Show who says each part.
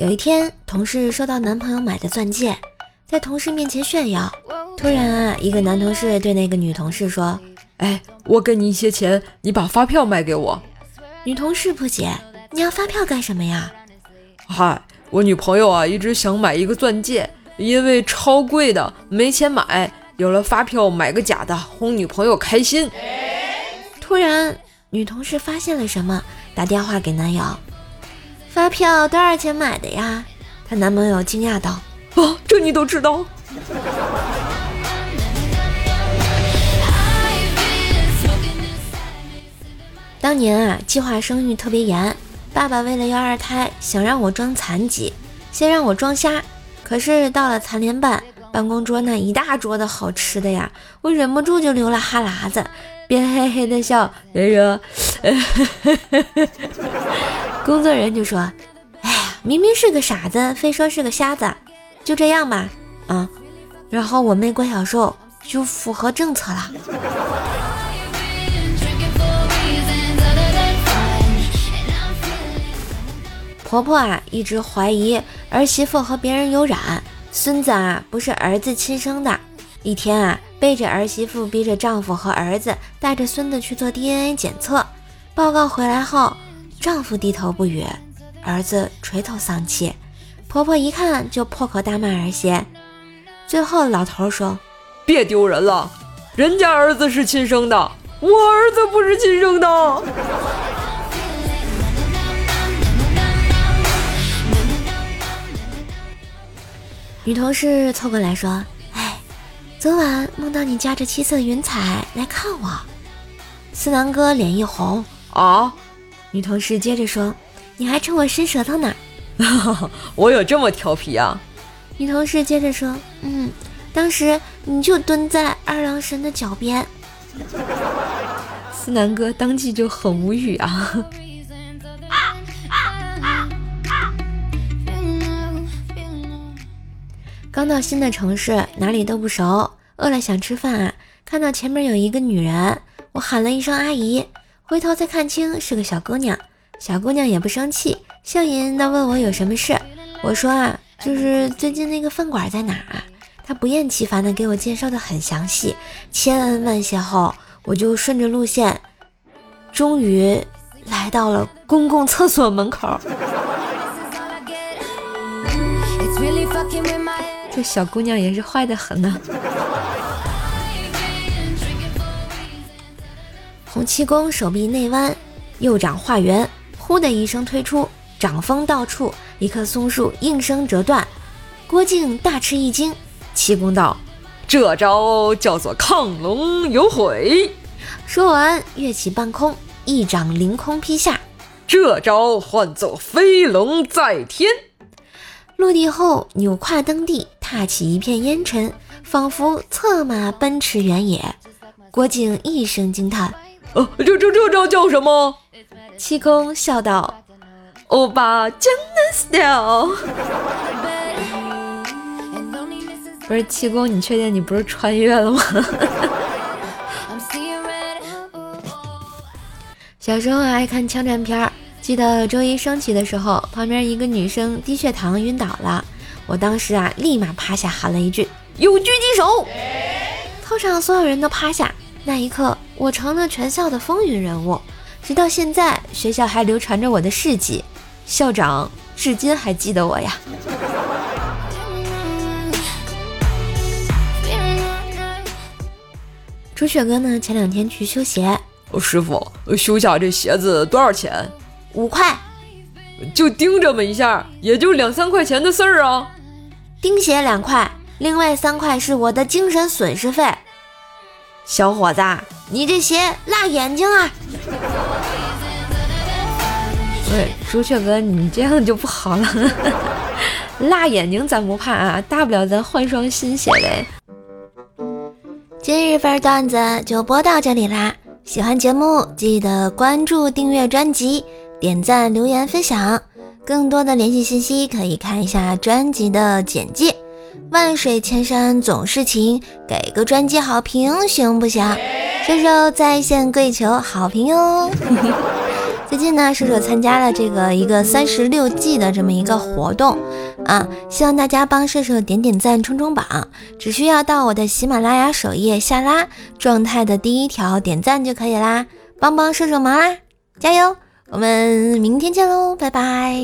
Speaker 1: 有一天，同事收到男朋友买的钻戒，在同事面前炫耀。突然啊，一个男同事对那个女同事说：“
Speaker 2: 哎，我给你一些钱，你把发票卖给我。”
Speaker 1: 女同事不解：“你要发票干什么呀？”“
Speaker 2: 嗨，我女朋友啊，一直想买一个钻戒，因为超贵的没钱买，有了发票买个假的，哄女朋友开心。”
Speaker 1: 突然，女同事发现了什么，打电话给男友：“发票多少钱买的呀？”她男朋友惊讶道：“
Speaker 2: 啊，这你都知道？”
Speaker 1: 当年啊，计划生育特别严，爸爸为了要二胎，想让我装残疾，先让我装瞎。可是到了残联办，办公桌那一大桌的好吃的呀，我忍不住就流了哈喇子，边嘿嘿的笑，边说：“ 工作人员就说：‘哎呀，明明是个傻子，非说是个瞎子，就这样吧。’啊，然后我妹郭小兽就符合政策了。”婆婆啊，一直怀疑儿媳妇和别人有染，孙子啊不是儿子亲生的。一天啊，背着儿媳妇，逼着丈夫和儿子带着孙子去做 DNA 检测。报告回来后，丈夫低头不语，儿子垂头丧气。婆婆一看就破口大骂儿媳。最后老头说：“
Speaker 2: 别丢人了，人家儿子是亲生的，我儿子不是亲生的。”
Speaker 1: 女同事凑过来说：“哎，昨晚梦到你驾着七色云彩来看我。”思南哥脸一红：“
Speaker 2: 啊！”
Speaker 1: 女同事接着说：“你还冲我伸舌头呢。”
Speaker 2: 我有这么调皮啊？
Speaker 1: 女同事接着说：“嗯，当时你就蹲在二郎神的脚边。”思南哥当即就很无语啊。刚到新的城市，哪里都不熟，饿了想吃饭啊。看到前面有一个女人，我喊了一声阿姨，回头才看清是个小姑娘。小姑娘也不生气，笑吟吟的问我有什么事。我说啊，就是最近那个饭馆在哪儿？她不厌其烦的给我介绍的很详细，千恩万谢后，我就顺着路线，终于来到了公共厕所门口。这小姑娘也是坏的很呢。洪七公手臂内弯，右掌化圆，呼的一声推出，掌风到处，一棵松树应声折断。郭靖大吃一惊，
Speaker 2: 七公道：“这招叫做亢龙有悔。”
Speaker 1: 说完跃起半空，一掌凌空劈下，
Speaker 2: 这招唤作飞龙在天。
Speaker 1: 落地后扭胯蹬地。踏起一片烟尘，仿佛策马奔驰原野。郭靖一声惊叹：“
Speaker 2: 哦，这这这招叫什么？”
Speaker 1: 七公笑道：“
Speaker 2: 欧巴江南 style。”
Speaker 1: 不是七公，你确定你不是穿越了吗？小时候爱看枪战片，记得周一升旗的时候，旁边一个女生低血糖晕倒了。我当时啊，立马趴下喊了一句：“有狙击手！”操场所有人都趴下，那一刻我成了全校的风云人物。直到现在，学校还流传着我的事迹，校长至今还记得我呀。朱雪哥呢？前两天去修鞋。
Speaker 2: 师傅，修下这鞋子多少钱？
Speaker 1: 五块。
Speaker 2: 就钉这么一下，也就两三块钱的事儿啊。
Speaker 1: 钉鞋两块，另外三块是我的精神损失费。小伙子，你这鞋辣眼睛啊！喂，朱雀哥，你这样就不好了。辣眼睛咱不怕啊，大不了咱换双新鞋呗。今日份段子就播到这里啦，喜欢节目记得关注、订阅专辑、点赞、留言、分享。更多的联系信息可以看一下专辑的简介。万水千山总是情，给个专辑好评行不行？射手在线跪求好评哟！最近呢，射手参加了这个一个三十六计的这么一个活动啊，希望大家帮射手点点赞、冲冲榜，只需要到我的喜马拉雅首页下拉状态的第一条点赞就可以啦，帮帮射手忙啦，加油！我们明天见喽，拜拜。